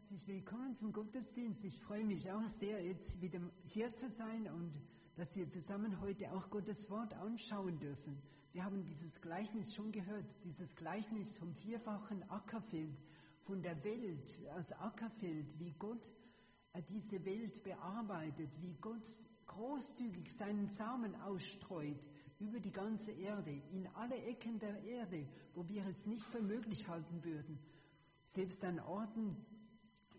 Herzlich willkommen zum Gottesdienst. Ich freue mich auch sehr, jetzt wieder hier zu sein und dass wir zusammen heute auch Gottes Wort anschauen dürfen. Wir haben dieses Gleichnis schon gehört, dieses Gleichnis vom vierfachen Ackerfeld, von der Welt, aus Ackerfeld, wie Gott äh, diese Welt bearbeitet, wie Gott großzügig seinen Samen ausstreut über die ganze Erde, in alle Ecken der Erde, wo wir es nicht für möglich halten würden. Selbst an Orten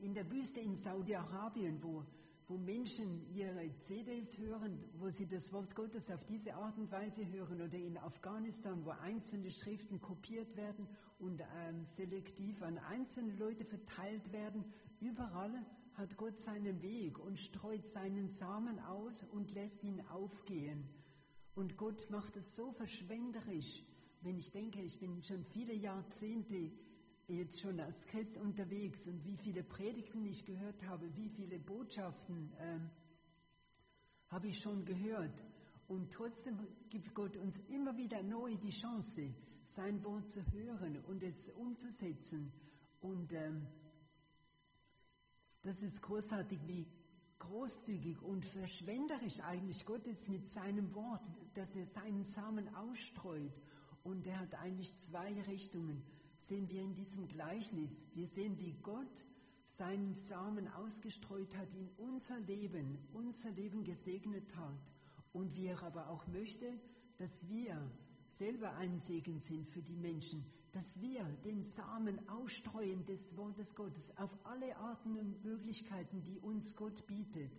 in der Wüste in Saudi-Arabien, wo, wo Menschen ihre CDs hören, wo sie das Wort Gottes auf diese Art und Weise hören, oder in Afghanistan, wo einzelne Schriften kopiert werden und ähm, selektiv an einzelne Leute verteilt werden, überall hat Gott seinen Weg und streut seinen Samen aus und lässt ihn aufgehen. Und Gott macht es so verschwenderisch, wenn ich denke, ich bin schon viele Jahrzehnte jetzt schon als Christ unterwegs und wie viele Predigten ich gehört habe, wie viele Botschaften äh, habe ich schon gehört. Und trotzdem gibt Gott uns immer wieder neu die Chance, sein Wort zu hören und es umzusetzen. Und ähm, das ist großartig, wie großzügig und verschwenderisch eigentlich Gott ist mit seinem Wort, dass er seinen Samen ausstreut. Und er hat eigentlich zwei Richtungen sehen wir in diesem Gleichnis. Wir sehen, wie Gott seinen Samen ausgestreut hat in unser Leben, unser Leben gesegnet hat. Und wie er aber auch möchte, dass wir selber ein Segen sind für die Menschen, dass wir den Samen ausstreuen des Wortes Gottes auf alle Arten und Möglichkeiten, die uns Gott bietet.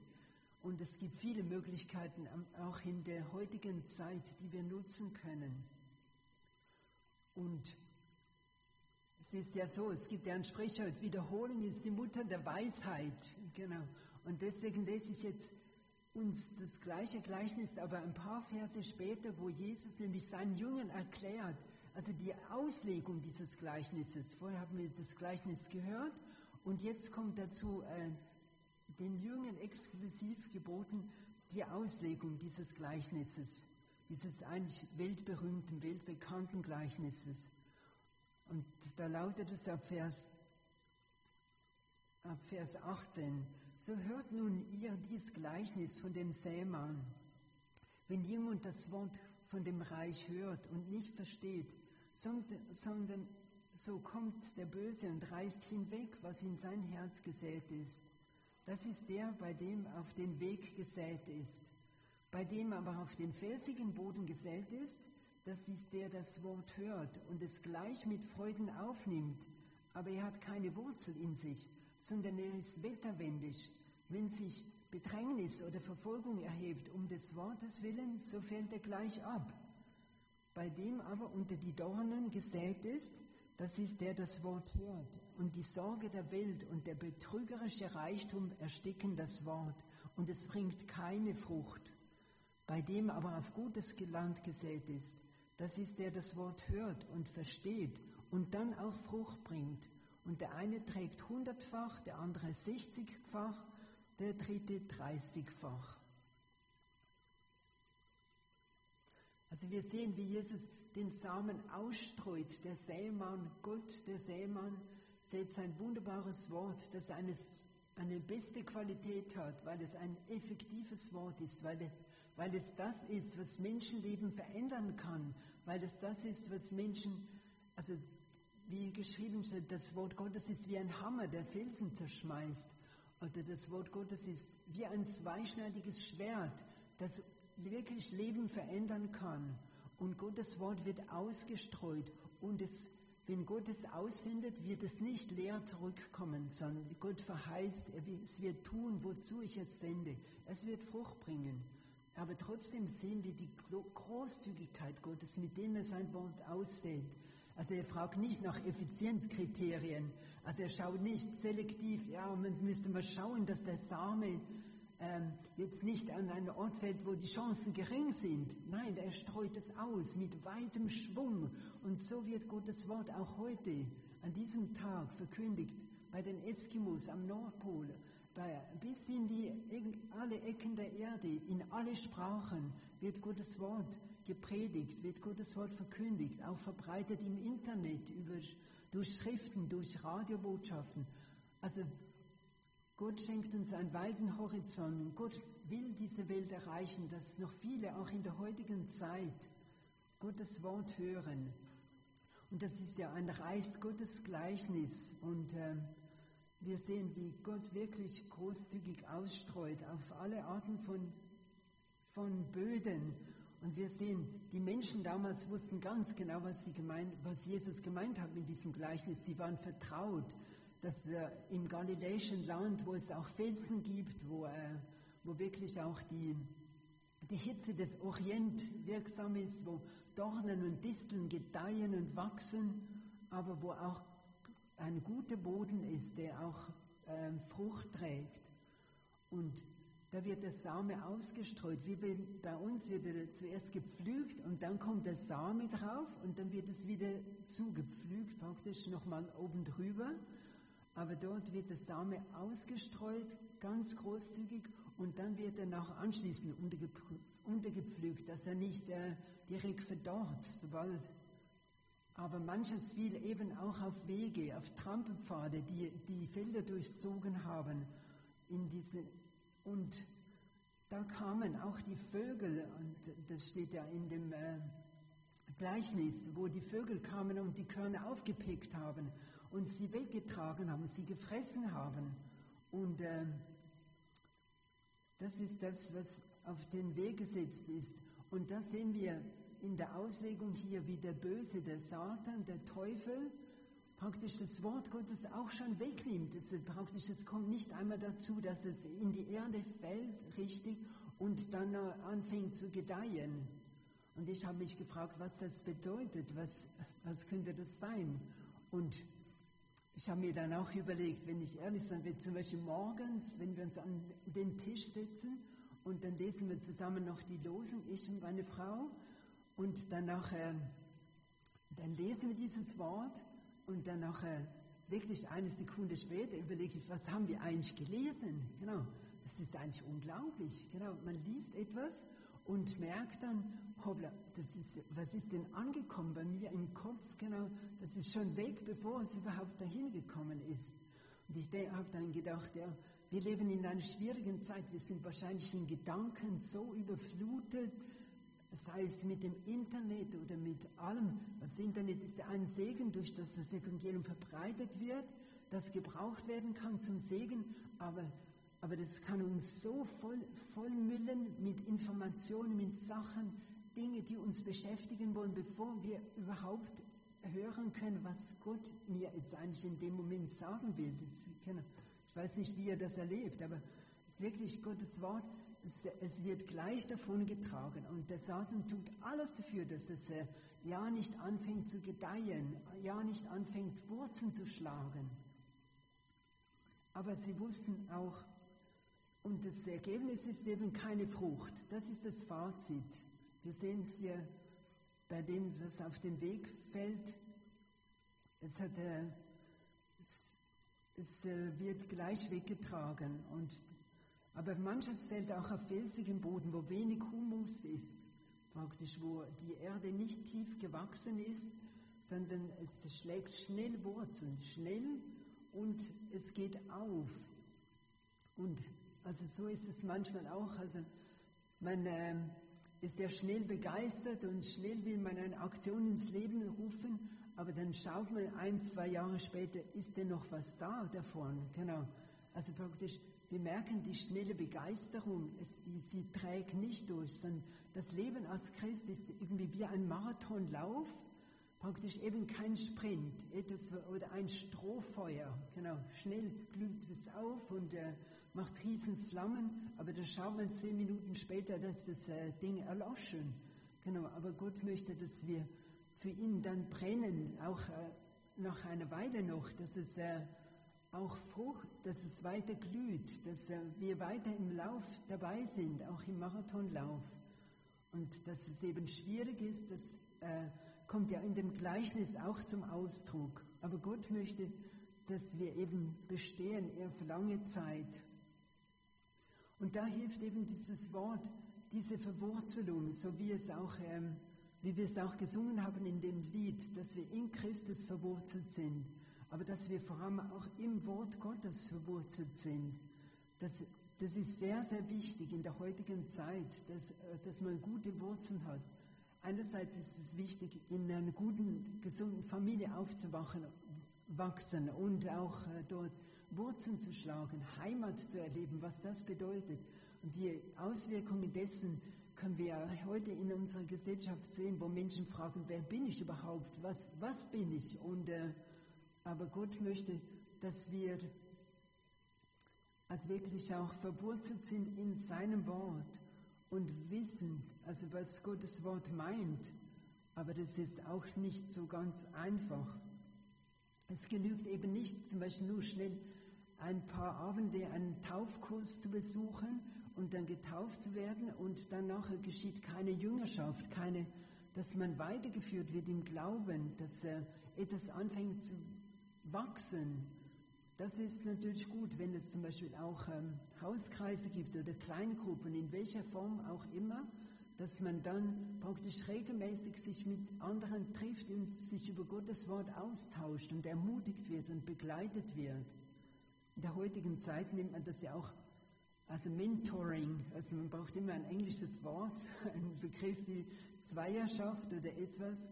Und es gibt viele Möglichkeiten, auch in der heutigen Zeit, die wir nutzen können. Und es ist ja so, es gibt ja ein Sprichwort, Wiederholung ist die Mutter der Weisheit. Genau. Und deswegen lese ich jetzt uns das gleiche Gleichnis, aber ein paar Verse später, wo Jesus nämlich seinen Jüngern erklärt, also die Auslegung dieses Gleichnisses. Vorher haben wir das Gleichnis gehört und jetzt kommt dazu äh, den Jüngern exklusiv geboten die Auslegung dieses Gleichnisses, dieses eigentlich weltberühmten, weltbekannten Gleichnisses. Und da lautet es ab Vers, ab Vers 18, so hört nun ihr dies Gleichnis von dem Sämann. Wenn jemand das Wort von dem Reich hört und nicht versteht, sondern so kommt der Böse und reißt hinweg, was in sein Herz gesät ist. Das ist der, bei dem auf den Weg gesät ist. Bei dem aber auf den felsigen Boden gesät ist, das ist der, das Wort hört und es gleich mit Freuden aufnimmt, aber er hat keine Wurzel in sich, sondern er ist wetterwendig. Wenn sich Bedrängnis oder Verfolgung erhebt um des Wortes willen, so fällt er gleich ab. Bei dem aber unter die Dornen gesät ist, das ist der, das Wort hört, und die Sorge der Welt und der betrügerische Reichtum ersticken das Wort, und es bringt keine Frucht. Bei dem aber auf gutes Land gesät ist, das ist der das Wort hört und versteht und dann auch Frucht bringt. Und der eine trägt hundertfach, der andere sechzigfach, der dritte dreißigfach. Also wir sehen, wie Jesus den Samen ausstreut. Der Sämann, Gott, der Sämann, setzt ein wunderbares Wort, das eine, eine beste Qualität hat, weil es ein effektives Wort ist, weil, weil es das ist, was Menschenleben verändern kann, weil es das ist, was Menschen, also wie geschrieben steht, das Wort Gottes ist wie ein Hammer, der Felsen zerschmeißt. Oder das Wort Gottes ist wie ein zweischneidiges Schwert, das wirklich Leben verändern kann. Und Gottes Wort wird ausgestreut. Und es, wenn Gott es aussendet, wird es nicht leer zurückkommen, sondern Gott verheißt, es wird tun, wozu ich es sende. Es wird Frucht bringen. Aber trotzdem sehen wir die Großzügigkeit Gottes, mit dem er sein Wort aussät. Also er fragt nicht nach Effizienzkriterien. Also er schaut nicht selektiv, ja, man müsste mal schauen, dass der Same ähm, jetzt nicht an einen Ort fällt, wo die Chancen gering sind. Nein, er streut es aus mit weitem Schwung. Und so wird Gottes Wort auch heute, an diesem Tag, verkündigt bei den Eskimos am Nordpol, bis in die, alle Ecken der Erde, in alle Sprachen wird Gottes Wort gepredigt, wird Gottes Wort verkündigt, auch verbreitet im Internet, über, durch Schriften, durch Radiobotschaften. Also, Gott schenkt uns einen weiten Horizont und Gott will diese Welt erreichen, dass noch viele auch in der heutigen Zeit Gottes Wort hören. Und das ist ja ein Reichs Gottes Gleichnis und äh, wir sehen, wie Gott wirklich großzügig ausstreut auf alle Arten von, von Böden. Und wir sehen, die Menschen damals wussten ganz genau, was, die gemeint, was Jesus gemeint hat mit diesem Gleichnis. Sie waren vertraut dass äh, im galiläischen Land, wo es auch Felsen gibt, wo, äh, wo wirklich auch die, die Hitze des Orient wirksam ist, wo Dornen und Disteln gedeihen und wachsen, aber wo auch ein guter Boden ist, der auch äh, Frucht trägt. Und da wird der Same ausgestreut. Wie bei uns wird er zuerst gepflügt und dann kommt der Same drauf und dann wird es wieder zugepflügt, praktisch nochmal oben drüber aber dort wird der Same ausgestreut, ganz großzügig, und dann wird er nach anschließend untergepflügt, dass er nicht äh, direkt verdorrt, sobald. Aber manches fiel eben auch auf Wege, auf Trampelpfade, die die Felder durchzogen haben. In diese, und da kamen auch die Vögel, und das steht ja in dem äh, Gleichnis, wo die Vögel kamen und die Körner aufgepickt haben und sie weggetragen haben, sie gefressen haben. Und äh, das ist das, was auf den Weg gesetzt ist. Und da sehen wir in der Auslegung hier, wie der Böse, der Satan, der Teufel, praktisch das Wort Gottes auch schon wegnimmt. Es, praktisch, es kommt nicht einmal dazu, dass es in die Erde fällt, richtig, und dann anfängt zu gedeihen. Und ich habe mich gefragt, was das bedeutet, was, was könnte das sein? Und ich habe mir dann auch überlegt, wenn ich ehrlich sein will, zum Beispiel morgens, wenn wir uns an den Tisch setzen und dann lesen wir zusammen noch die Losung, ich und meine Frau, und dann nachher, dann lesen wir dieses Wort und dann nachher, wirklich eine Sekunde später überlege ich, was haben wir eigentlich gelesen? Genau, das ist eigentlich unglaublich. Genau, man liest etwas und merkt dann, hoppla, das ist, was ist denn angekommen bei mir im Kopf? Genau, das ist schon weg, bevor es überhaupt dahin gekommen ist. Und ich habe dann gedacht, ja, wir leben in einer schwierigen Zeit. Wir sind wahrscheinlich in Gedanken so überflutet, sei es mit dem Internet oder mit allem. Das Internet ist ja ein Segen, durch das das Evangelium verbreitet wird, das gebraucht werden kann zum Segen, aber aber das kann uns so voll, vollmüllen mit Informationen, mit Sachen, Dinge, die uns beschäftigen wollen, bevor wir überhaupt hören können, was Gott mir jetzt eigentlich in dem Moment sagen will. ich weiß nicht, wie ihr das erlebt, aber es ist wirklich Gottes Wort. Es, es wird gleich davon getragen und der Satan tut alles dafür, dass das äh, ja nicht anfängt zu gedeihen, ja nicht anfängt Wurzeln zu schlagen. Aber sie wussten auch, und das Ergebnis ist eben keine Frucht. Das ist das Fazit. Wir sehen hier bei dem, was auf den Weg fällt, es, hat, äh, es, es äh, wird gleich weggetragen. Und, aber manches fällt auch auf felsigem Boden, wo wenig Humus ist, praktisch, wo die Erde nicht tief gewachsen ist, sondern es schlägt schnell Wurzeln, schnell und es geht auf. Und also so ist es manchmal auch. Also man äh, ist ja schnell begeistert und schnell will man eine Aktion ins Leben rufen, aber dann schaut man ein, zwei Jahre später, ist denn noch was da davon? Genau. Also praktisch, wir merken die schnelle Begeisterung, es, die, sie trägt nicht durch, sondern das Leben als Christ ist irgendwie wie ein Marathonlauf, praktisch eben kein Sprint etwas, oder ein Strohfeuer. Genau, schnell glüht es auf und äh, macht riesen Flammen, aber da schaut man zehn Minuten später, dass das äh, Ding erloschen. Genau, aber Gott möchte, dass wir für ihn dann brennen, auch äh, nach einer Weile noch, dass es äh, auch Frucht, dass es weiter glüht, dass äh, wir weiter im Lauf dabei sind, auch im Marathonlauf. Und dass es eben schwierig ist, das äh, kommt ja in dem Gleichnis auch zum Ausdruck. Aber Gott möchte, dass wir eben bestehen auf lange Zeit und da hilft eben dieses Wort, diese Verwurzelung, so wie es auch, ähm, wie wir es auch gesungen haben in dem Lied, dass wir in Christus verwurzelt sind, aber dass wir vor allem auch im Wort Gottes verwurzelt sind. Das, das ist sehr, sehr wichtig in der heutigen Zeit, dass, äh, dass man gute Wurzeln hat. Einerseits ist es wichtig, in einer guten, gesunden Familie aufzuwachen, wachsen und auch äh, dort Wurzeln zu schlagen, Heimat zu erleben, was das bedeutet. Und die Auswirkungen dessen können wir heute in unserer Gesellschaft sehen, wo Menschen fragen, wer bin ich überhaupt? Was, was bin ich? Und, äh, aber Gott möchte, dass wir also wirklich auch verwurzelt sind in seinem Wort und wissen, also was Gottes Wort meint. Aber das ist auch nicht so ganz einfach. Es genügt eben nicht, zum Beispiel nur schnell ein paar Abende einen Taufkurs zu besuchen und dann getauft zu werden und dann nachher geschieht keine Jüngerschaft, keine, dass man weitergeführt wird im Glauben, dass äh, etwas anfängt zu wachsen. Das ist natürlich gut, wenn es zum Beispiel auch ähm, Hauskreise gibt oder Kleingruppen, in welcher Form auch immer, dass man dann praktisch regelmäßig sich mit anderen trifft und sich über Gottes Wort austauscht und ermutigt wird und begleitet wird. In der heutigen Zeit nennt man das ja auch also Mentoring, also man braucht immer ein englisches Wort, ein Begriff wie Zweierschaft oder etwas,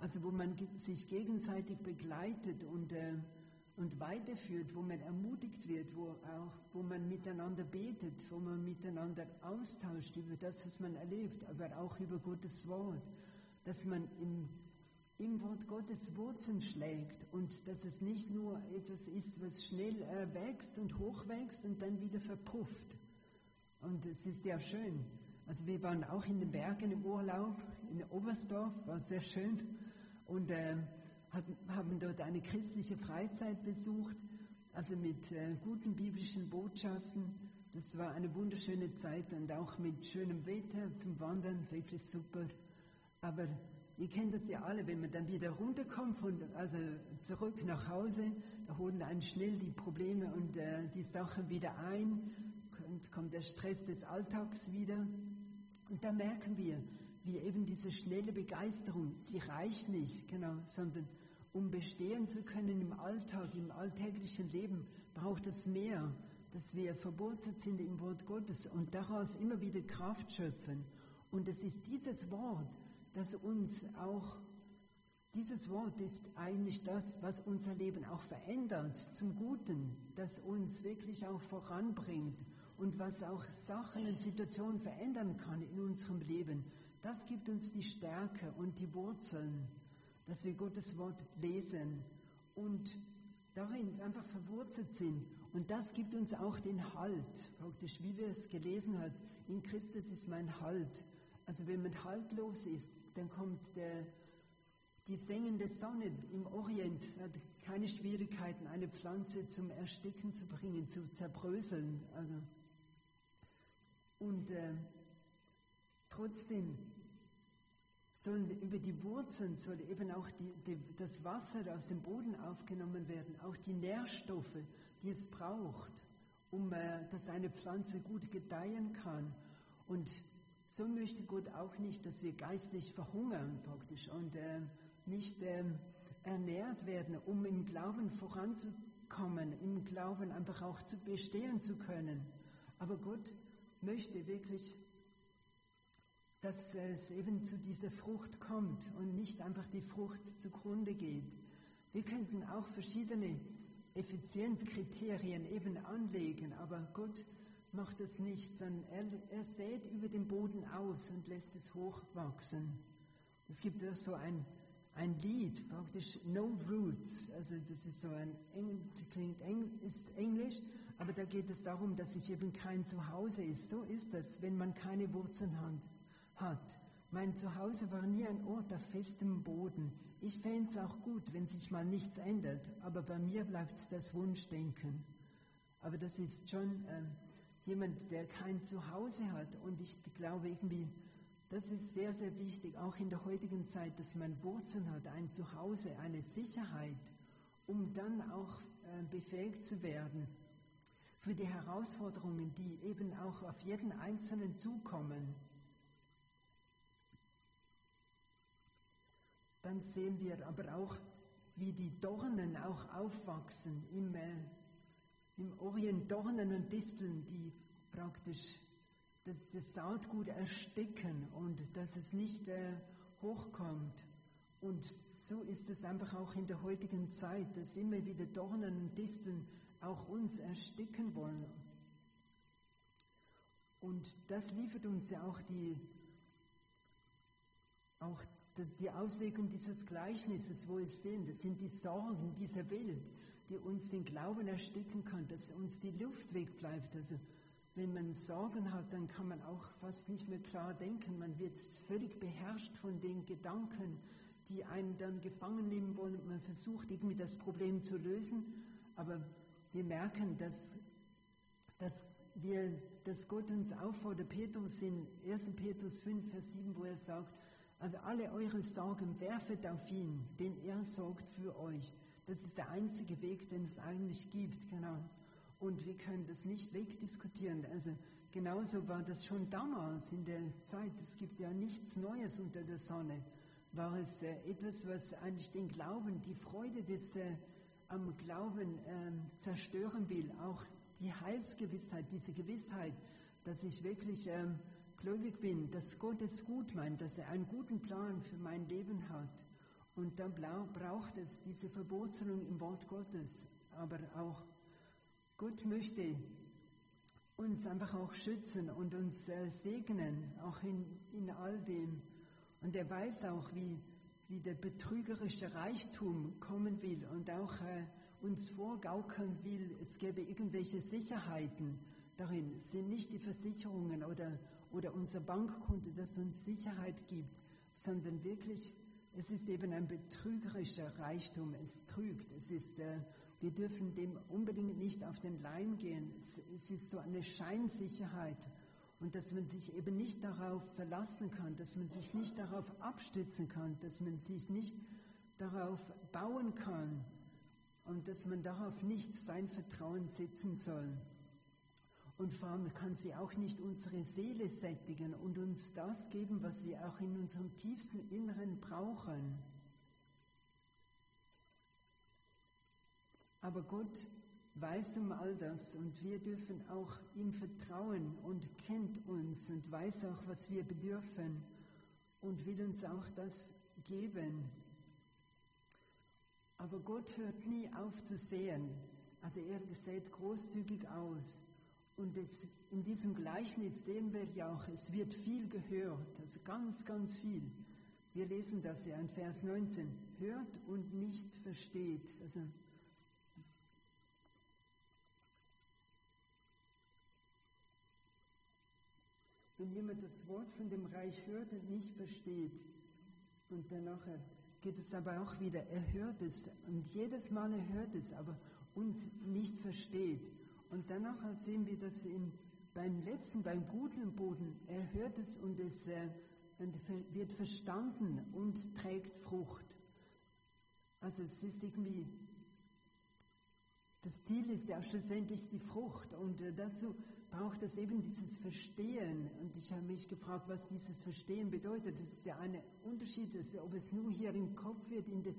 also wo man sich gegenseitig begleitet und, äh, und weiterführt, wo man ermutigt wird, wo, auch, wo man miteinander betet, wo man miteinander austauscht über das, was man erlebt, aber auch über Gottes Wort, dass man im im Wort Gottes Wurzeln schlägt und dass es nicht nur etwas ist, was schnell äh, wächst und hochwächst und dann wieder verpufft. Und es ist ja schön. Also wir waren auch in den Bergen im Urlaub, in Oberstdorf, war sehr schön und äh, haben dort eine christliche Freizeit besucht, also mit äh, guten biblischen Botschaften. Das war eine wunderschöne Zeit und auch mit schönem Wetter zum Wandern, wirklich super. Aber Ihr kennt das ja alle, wenn man dann wieder runterkommt, von, also zurück nach Hause, da holen einen schnell die Probleme und äh, die Sachen wieder ein, kommt, kommt der Stress des Alltags wieder. Und da merken wir, wie eben diese schnelle Begeisterung, sie reicht nicht, genau, sondern um bestehen zu können im Alltag, im alltäglichen Leben, braucht es mehr, dass wir verwurzelt sind im Wort Gottes und daraus immer wieder Kraft schöpfen. Und es ist dieses Wort, dass uns auch dieses Wort ist eigentlich das, was unser Leben auch verändert zum Guten, das uns wirklich auch voranbringt und was auch Sachen und Situationen verändern kann in unserem Leben. Das gibt uns die Stärke und die Wurzeln, dass wir Gottes Wort lesen und darin einfach verwurzelt sind. Und das gibt uns auch den Halt, praktisch wie wir es gelesen haben. In Christus ist mein Halt. Also wenn man haltlos ist, dann kommt der, die sengende Sonne im Orient, hat keine Schwierigkeiten, eine Pflanze zum Ersticken zu bringen, zu zerbröseln. Also, und äh, trotzdem sollen über die Wurzeln soll eben auch die, die, das Wasser aus dem Boden aufgenommen werden, auch die Nährstoffe, die es braucht, um äh, dass eine Pflanze gut gedeihen kann. Und so möchte Gott auch nicht, dass wir geistlich verhungern praktisch und äh, nicht äh, ernährt werden, um im Glauben voranzukommen, im Glauben einfach auch zu bestehen zu können. Aber Gott möchte wirklich, dass es eben zu dieser Frucht kommt und nicht einfach die Frucht zugrunde geht. Wir könnten auch verschiedene Effizienzkriterien eben anlegen, aber Gott macht es nicht, sondern er, er sät über den Boden aus und lässt es hochwachsen. Es gibt auch so ein, ein Lied, praktisch No Roots, also das ist so ein, klingt eng, ist Englisch, aber da geht es darum, dass sich eben kein Zuhause ist. So ist das, wenn man keine Wurzeln hat. Mein Zuhause war nie ein Ort auf festem Boden. Ich fände es auch gut, wenn sich mal nichts ändert, aber bei mir bleibt das Wunschdenken. Aber das ist schon äh, jemand, der kein Zuhause hat. Und ich glaube irgendwie, das ist sehr, sehr wichtig, auch in der heutigen Zeit, dass man Wurzeln hat, ein Zuhause, eine Sicherheit, um dann auch äh, befähigt zu werden für die Herausforderungen, die eben auch auf jeden Einzelnen zukommen. Dann sehen wir aber auch, wie die Dornen auch aufwachsen im, äh, im Orient Dornen und Disteln, die praktisch das, das Saatgut ersticken und dass es nicht äh, hochkommt. Und so ist es einfach auch in der heutigen Zeit, dass immer wieder Dornen und Disteln auch uns ersticken wollen. Und das liefert uns ja auch die, auch die Auslegung dieses Gleichnisses, wo es sind. Das sind die Sorgen dieser Welt, die uns den Glauben ersticken können, dass uns die Luft wegbleibt. Also wenn man Sorgen hat, dann kann man auch fast nicht mehr klar denken. Man wird völlig beherrscht von den Gedanken, die einen dann gefangen nehmen wollen. Man versucht irgendwie das Problem zu lösen, aber wir merken, dass, dass, wir, dass Gott uns auffordert, Petrus in 1. Petrus 5, Vers 7, wo er sagt, also alle eure Sorgen werfet auf ihn, denn er sorgt für euch. Das ist der einzige Weg, den es eigentlich gibt, genau. Und wir können das nicht wegdiskutieren. Also genauso war das schon damals in der Zeit. Es gibt ja nichts Neues unter der Sonne. War es äh, etwas, was eigentlich den Glauben, die Freude des äh, am Glauben äh, zerstören will, auch die Heilsgewissheit, diese Gewissheit, dass ich wirklich ähm, gläubig bin, dass Gott es gut meint, dass er einen guten Plan für mein Leben hat. Und dann braucht es diese Verwurzelung im Wort Gottes. Aber auch Gott möchte uns einfach auch schützen und uns äh, segnen, auch in, in all dem. Und er weiß auch, wie wie der betrügerische Reichtum kommen will und auch äh, uns vorgaukeln will, es gäbe irgendwelche Sicherheiten darin. Es sind nicht die Versicherungen oder, oder unser Bankkonto, das uns Sicherheit gibt, sondern wirklich, es ist eben ein betrügerischer Reichtum. Es trügt. Es ist, äh, wir dürfen dem unbedingt nicht auf den Leim gehen. Es, es ist so eine Scheinsicherheit und dass man sich eben nicht darauf verlassen kann, dass man sich nicht darauf abstützen kann, dass man sich nicht darauf bauen kann und dass man darauf nicht sein Vertrauen setzen soll. Und vor allem kann sie auch nicht unsere Seele sättigen und uns das geben, was wir auch in unserem tiefsten Inneren brauchen. Aber Gott weiß um all das und wir dürfen auch ihm vertrauen und kennt uns und weiß auch, was wir bedürfen und will uns auch das geben. Aber Gott hört nie auf zu sehen. Also er sät großzügig aus. Und es, in diesem Gleichnis sehen wir ja auch, es wird viel gehört, also ganz, ganz viel. Wir lesen das ja in Vers 19. Hört und nicht versteht. Also wenn jemand das Wort von dem Reich hört und nicht versteht. Und danach geht es aber auch wieder, er hört es und jedes Mal er hört es, aber und nicht versteht. Und danach sehen wir das in, beim letzten, beim guten Boden, er hört es und es äh, wird verstanden und trägt Frucht. Also es ist irgendwie, das Ziel ist ja schlussendlich die Frucht und äh, dazu braucht es eben dieses Verstehen. Und ich habe mich gefragt, was dieses Verstehen bedeutet. Das ist ja ein Unterschied, ob es nur hier im Kopf wird, in den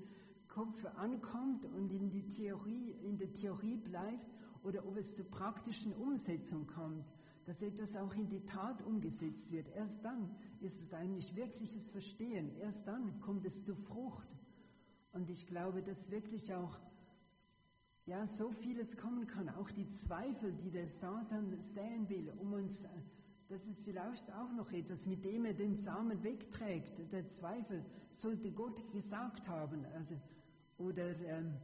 Kopf ankommt und in, die Theorie, in der Theorie bleibt oder ob es zur praktischen Umsetzung kommt, dass etwas auch in die Tat umgesetzt wird. Erst dann ist es eigentlich wirkliches Verstehen. Erst dann kommt es zur Frucht. Und ich glaube, dass wirklich auch ja, so vieles kommen kann. Auch die Zweifel, die der Satan säen will, um uns, das ist vielleicht auch noch etwas, mit dem er den Samen wegträgt. Der Zweifel sollte Gott gesagt haben. Also, oder ähm,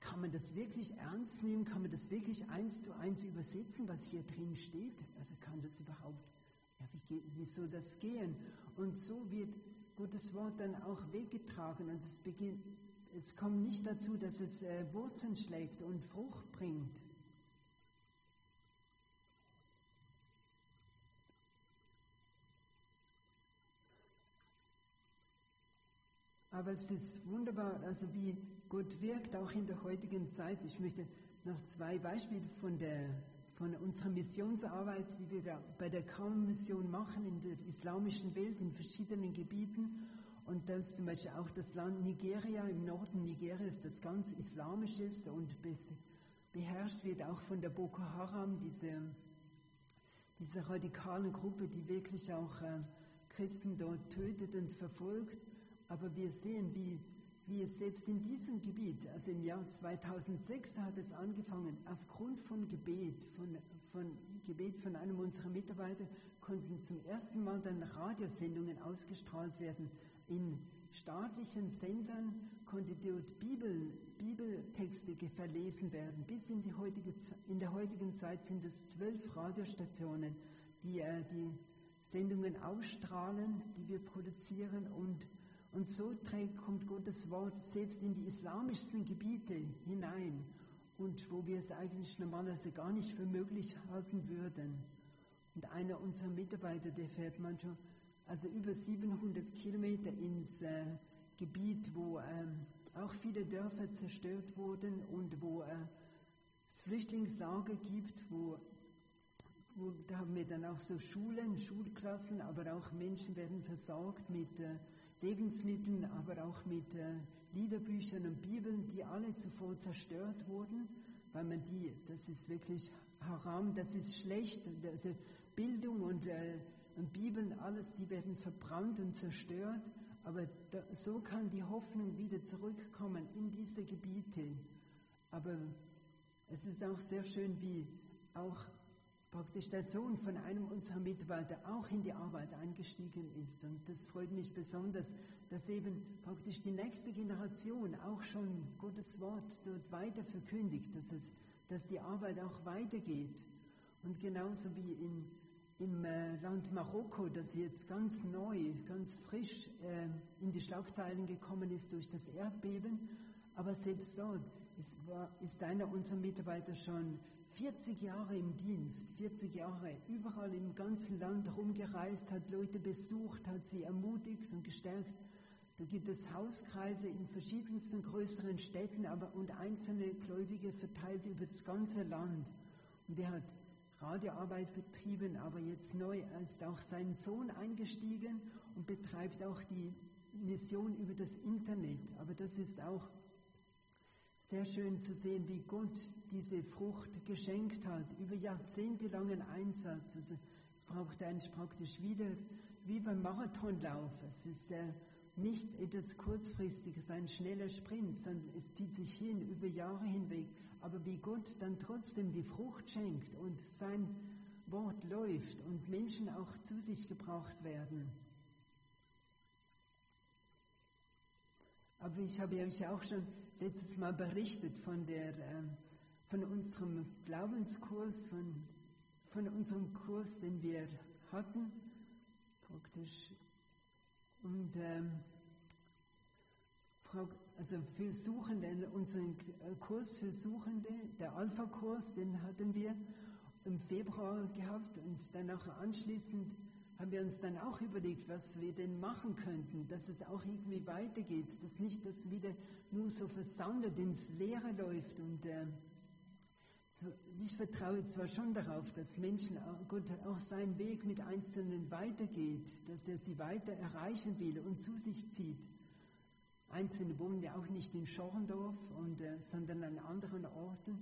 kann man das wirklich ernst nehmen? Kann man das wirklich eins zu eins übersetzen, was hier drin steht? Also kann das überhaupt, ja, wie, wie soll das gehen? Und so wird Gottes Wort dann auch weggetragen und es beginnt, es kommt nicht dazu, dass es äh, Wurzeln schlägt und Frucht bringt. Aber es ist wunderbar, also wie Gott wirkt, auch in der heutigen Zeit. Ich möchte noch zwei Beispiele von, der, von unserer Missionsarbeit, die wir bei der Kaum-Mission machen in der islamischen Welt, in verschiedenen Gebieten und dass zum Beispiel auch das Land Nigeria im Norden Nigerias, das ganz islamisch ist und beherrscht wird, auch von der Boko Haram, diese, diese radikale Gruppe, die wirklich auch äh, Christen dort tötet und verfolgt. Aber wir sehen, wie, wie es selbst in diesem Gebiet, also im Jahr 2006 hat es angefangen, aufgrund von Gebet, von, von Gebet von einem unserer Mitarbeiter, konnten zum ersten Mal dann Radiosendungen ausgestrahlt werden. In staatlichen Sendern konnte dort Bibel, Bibeltexte verlesen werden. Bis in, die heutige, in der heutigen Zeit sind es zwölf Radiostationen, die äh, die Sendungen ausstrahlen, die wir produzieren und und so kommt Gottes Wort selbst in die islamischsten Gebiete hinein und wo wir es eigentlich normalerweise gar nicht für möglich halten würden. Und einer unserer Mitarbeiter, der fährt manchmal also über 700 Kilometer ins äh, Gebiet, wo äh, auch viele Dörfer zerstört wurden und wo äh, es Flüchtlingslager gibt, wo, wo da haben wir dann auch so Schulen, Schulklassen, aber auch Menschen werden versorgt mit äh, Lebensmitteln, aber auch mit äh, Liederbüchern und Bibeln, die alle zuvor zerstört wurden, weil man die, das ist wirklich haram, das ist schlecht, also Bildung und, äh, und Bibeln, alles, die werden verbrannt und zerstört, aber da, so kann die Hoffnung wieder zurückkommen in diese Gebiete. Aber es ist auch sehr schön, wie auch praktisch der Sohn von einem unserer Mitarbeiter auch in die Arbeit eingestiegen ist. Und das freut mich besonders, dass eben praktisch die nächste Generation auch schon Gottes Wort dort weiter verkündigt, dass, es, dass die Arbeit auch weitergeht. Und genauso wie in, im äh, Land Marokko, das jetzt ganz neu, ganz frisch äh, in die Schlagzeilen gekommen ist durch das Erdbeben, aber selbst dort ist, war, ist einer unserer Mitarbeiter schon 40 Jahre im Dienst, 40 Jahre überall im ganzen Land rumgereist, hat Leute besucht, hat sie ermutigt und gestärkt. Da gibt es Hauskreise in verschiedensten größeren Städten, aber und einzelne Gläubige verteilt über das ganze Land. Und er hat Radioarbeit betrieben, aber jetzt neu ist auch sein Sohn eingestiegen und betreibt auch die Mission über das Internet. Aber das ist auch sehr schön zu sehen, wie Gott diese Frucht geschenkt hat, über jahrzehntelangen Einsatz. Also es braucht eigentlich praktisch wieder, wie beim Marathonlauf. Es ist äh, nicht etwas Kurzfristiges, ein schneller Sprint, sondern es zieht sich hin über Jahre hinweg. Aber wie Gott dann trotzdem die Frucht schenkt und sein Wort läuft und Menschen auch zu sich gebracht werden. Aber ich habe euch auch schon letztes Mal berichtet von, der, äh, von unserem Glaubenskurs, von, von unserem Kurs, den wir hatten, praktisch. Und ähm, also für Suchende, unseren Kurs für Suchende, der Alpha-Kurs, den hatten wir im Februar gehabt und dann auch anschließend haben wir uns dann auch überlegt, was wir denn machen könnten, dass es auch irgendwie weitergeht, dass nicht das wieder nur so versandet ins Leere läuft. Und äh, so, ich vertraue zwar schon darauf, dass Menschen, Gott auch seinen Weg mit Einzelnen weitergeht, dass er sie weiter erreichen will und zu sich zieht. Einzelne wohnen ja auch nicht in Schorndorf, und, äh, sondern an anderen Orten.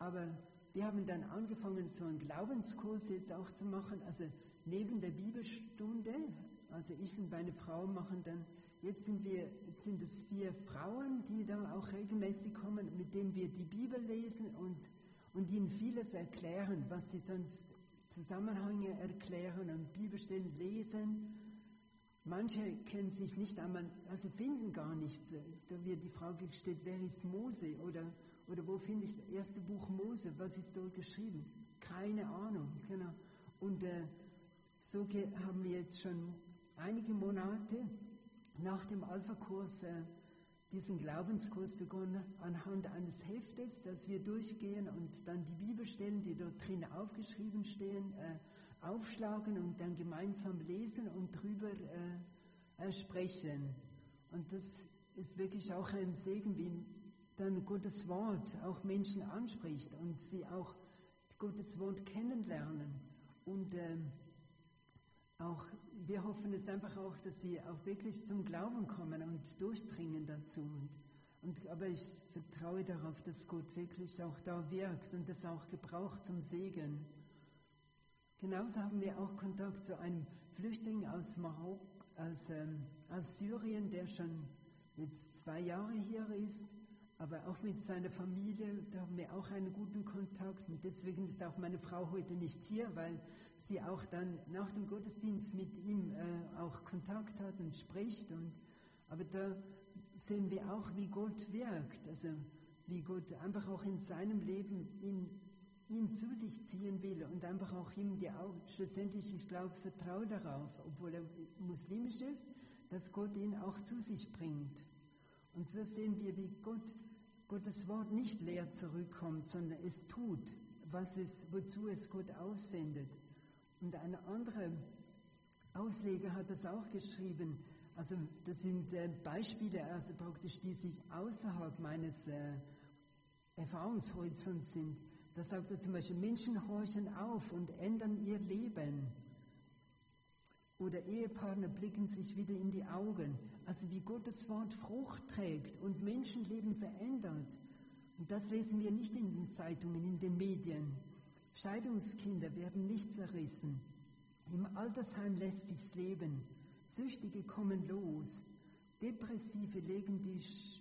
Aber wir haben dann angefangen, so einen Glaubenskurs jetzt auch zu machen. Also neben der Bibelstunde, also ich und meine Frau machen dann, jetzt sind wir, jetzt sind es vier Frauen, die da auch regelmäßig kommen, mit denen wir die Bibel lesen und, und ihnen vieles erklären, was sie sonst Zusammenhänge erklären und Bibelstellen lesen. Manche kennen sich nicht einmal, also finden gar nichts. Da wird die Frage gestellt, wer ist Mose oder, oder wo finde ich das erste Buch Mose, was ist dort geschrieben? Keine Ahnung, genau. Und äh, so haben wir jetzt schon einige Monate nach dem Alpha-Kurs äh, diesen Glaubenskurs begonnen, anhand eines Heftes, das wir durchgehen und dann die Bibelstellen, die dort drin aufgeschrieben stehen, äh, aufschlagen und dann gemeinsam lesen und drüber äh, sprechen. Und das ist wirklich auch ein Segen, wie dann Gottes Wort auch Menschen anspricht und sie auch Gottes Wort kennenlernen. Und äh, auch, wir hoffen es einfach auch, dass sie auch wirklich zum Glauben kommen und durchdringen dazu. Und Und, aber ich vertraue darauf, dass Gott wirklich auch da wirkt und das auch gebraucht zum Segen. Genauso haben wir auch Kontakt zu einem Flüchtling aus Marokko, aus, ähm, aus Syrien, der schon jetzt zwei Jahre hier ist, aber auch mit seiner Familie, da haben wir auch einen guten Kontakt. Und deswegen ist auch meine Frau heute nicht hier, weil sie auch dann nach dem Gottesdienst mit ihm äh, auch Kontakt hat und spricht. Und, aber da sehen wir auch, wie Gott wirkt, also wie Gott einfach auch in seinem Leben ihn, ihn zu sich ziehen will und einfach auch ihm die Augen, schlussendlich, ich glaube, vertraue darauf, obwohl er muslimisch ist, dass Gott ihn auch zu sich bringt. Und so sehen wir, wie Gott, Gottes Wort nicht leer zurückkommt, sondern es tut, was es, wozu es Gott aussendet. Und ein anderer Ausleger hat das auch geschrieben. Also das sind äh, Beispiele, also praktisch, die sich außerhalb meines äh, Erfahrungshorizonts sind. Da sagt er zum Beispiel, Menschen horchen auf und ändern ihr Leben. Oder Ehepartner blicken sich wieder in die Augen. Also wie Gottes Wort Frucht trägt und Menschenleben verändert. Und das lesen wir nicht in den Zeitungen, in den Medien. Scheidungskinder werden nicht zerrissen. Im Altersheim lässt sich's leben. Süchtige kommen los. Depressive legen die Sch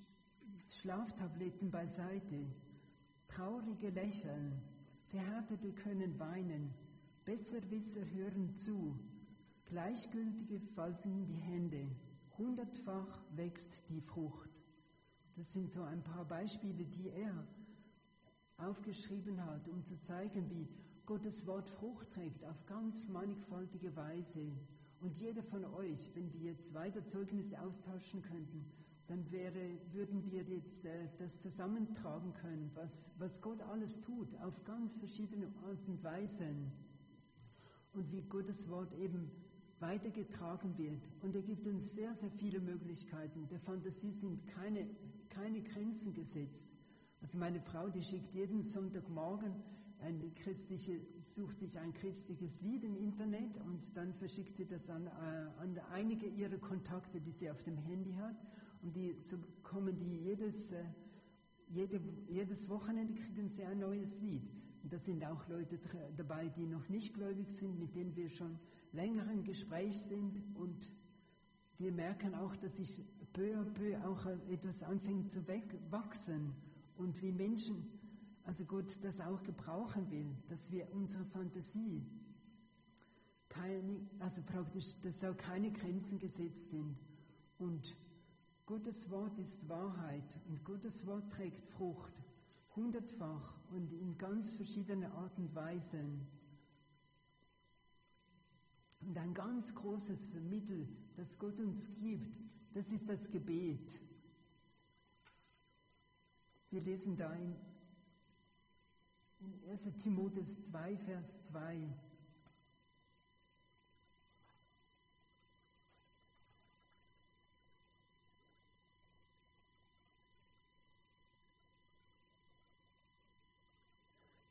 Schlaftabletten beiseite. Traurige lächeln. Verhärtete können weinen. Besserwisser hören zu. Gleichgültige falten die Hände. Hundertfach wächst die Frucht. Das sind so ein paar Beispiele, die er aufgeschrieben hat, um zu zeigen, wie Gottes Wort Frucht trägt auf ganz mannigfaltige Weise. Und jeder von euch, wenn wir jetzt weiter Zeugnisse austauschen könnten, dann wäre, würden wir jetzt äh, das zusammentragen können, was, was Gott alles tut, auf ganz verschiedene Arten und Weisen. Und wie Gottes Wort eben weitergetragen wird. Und er gibt uns sehr, sehr viele Möglichkeiten. Der Fantasie sind keine, keine Grenzen gesetzt. Also meine Frau, die schickt jeden Sonntagmorgen eine christliche, sucht sich ein christliches Lied im Internet und dann verschickt sie das an, äh, an einige ihrer Kontakte, die sie auf dem Handy hat. Und die, so kommen die jedes, äh, jede, jedes Wochenende kriegen sie ein neues Lied. Und da sind auch Leute dabei, die noch nicht gläubig sind, mit denen wir schon länger im Gespräch sind. Und wir merken auch, dass sich peu à peu auch etwas anfängt zu wachsen und wie Menschen, also Gott das auch gebrauchen will, dass wir unsere Fantasie, keine, also praktisch, dass da keine Grenzen gesetzt sind. Und Gottes Wort ist Wahrheit und Gottes Wort trägt Frucht, hundertfach und in ganz verschiedenen Arten und Weisen. Und ein ganz großes Mittel, das Gott uns gibt, das ist das Gebet. Wir lesen da in, in 1 Timotheus 2, Vers 2.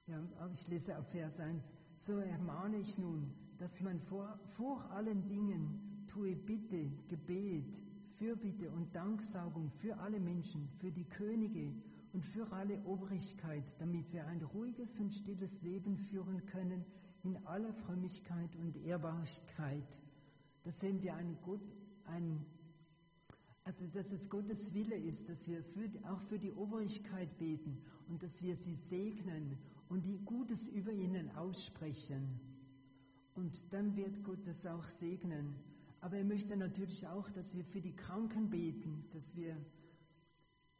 Ja, aber ich lese ab Vers 1. So ermahne ich nun, dass man vor, vor allen Dingen tue Bitte, Gebet, Fürbitte und Danksaugung für alle Menschen, für die Könige und für alle Obrigkeit, damit wir ein ruhiges und stilles Leben führen können in aller Frömmigkeit und Ehrbarkeit. Da sehen wir einen Gott, ein, also dass es Gottes Wille ist, dass wir für, auch für die Obrigkeit beten und dass wir sie segnen und Gutes über ihnen aussprechen. Und dann wird Gott das auch segnen. Aber er möchte natürlich auch, dass wir für die Kranken beten, dass wir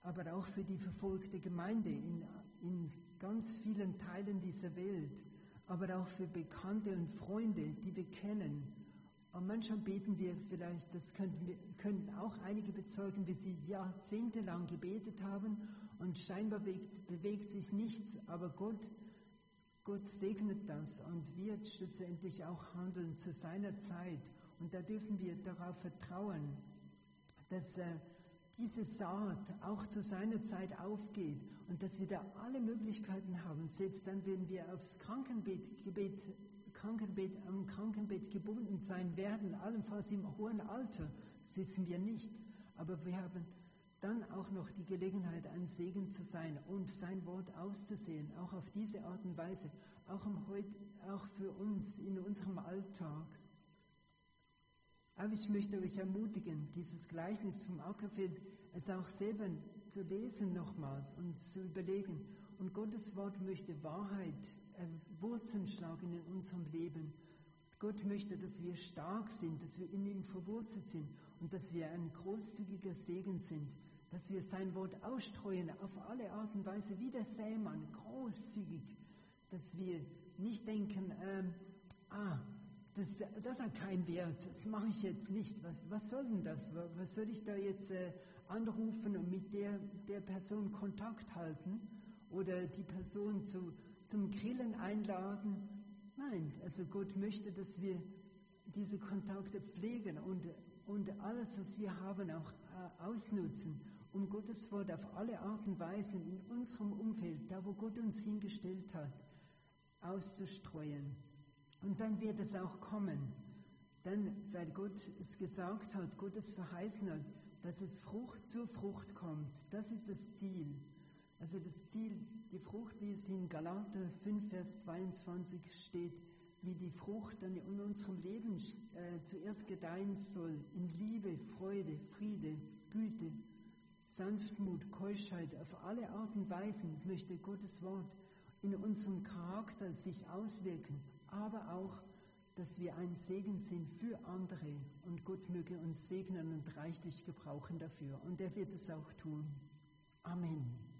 aber auch für die verfolgte Gemeinde in, in ganz vielen Teilen dieser Welt, aber auch für Bekannte und Freunde, die wir kennen. Und manchmal beten wir vielleicht, das könnten, könnten auch einige bezeugen, wie sie jahrzehntelang gebetet haben und scheinbar bewegt, bewegt sich nichts, aber Gott, Gott segnet das und wird schlussendlich auch handeln zu seiner Zeit. Und da dürfen wir darauf vertrauen, dass äh, diese Saat auch zu seiner Zeit aufgeht und dass wir da alle Möglichkeiten haben, selbst dann, wenn wir aufs Krankenbett, Gebet, Krankenbett, am Krankenbett gebunden sein werden, allenfalls im hohen Alter, sitzen wir nicht. Aber wir haben dann auch noch die Gelegenheit, ein Segen zu sein und sein Wort auszusehen, auch auf diese Art und Weise, auch, im Heut, auch für uns in unserem Alltag. Aber ich möchte euch ermutigen, dieses Gleichnis vom Ackerfeld, es auch selber zu lesen nochmals und zu überlegen. Und Gottes Wort möchte Wahrheit, äh, Wurzeln schlagen in unserem Leben. Gott möchte, dass wir stark sind, dass wir in ihm verwurzelt sind und dass wir ein großzügiger Segen sind, dass wir sein Wort ausstreuen auf alle Art und Weise, wie der Sämann, großzügig, dass wir nicht denken, ähm, ah, das, das hat keinen Wert, das mache ich jetzt nicht. Was, was soll denn das? Was soll ich da jetzt äh, anrufen und mit der, der Person Kontakt halten oder die Person zu, zum Grillen einladen? Nein, also Gott möchte, dass wir diese Kontakte pflegen und, und alles, was wir haben, auch äh, ausnutzen, um Gottes Wort auf alle Arten und Weisen in unserem Umfeld, da wo Gott uns hingestellt hat, auszustreuen. Und dann wird es auch kommen. Dann, weil Gott es gesagt hat, Gott es verheißen hat, dass es Frucht zur Frucht kommt. Das ist das Ziel. Also das Ziel, die Frucht, wie es in Galater 5, Vers 22 steht, wie die Frucht dann in unserem Leben äh, zuerst gedeihen soll, in Liebe, Freude, Friede, Güte, Sanftmut, Keuschheit, auf alle Arten und Weisen möchte Gottes Wort in unserem Charakter sich auswirken aber auch, dass wir ein Segen sind für andere und Gott möge uns segnen und reichlich gebrauchen dafür. Und er wird es auch tun. Amen.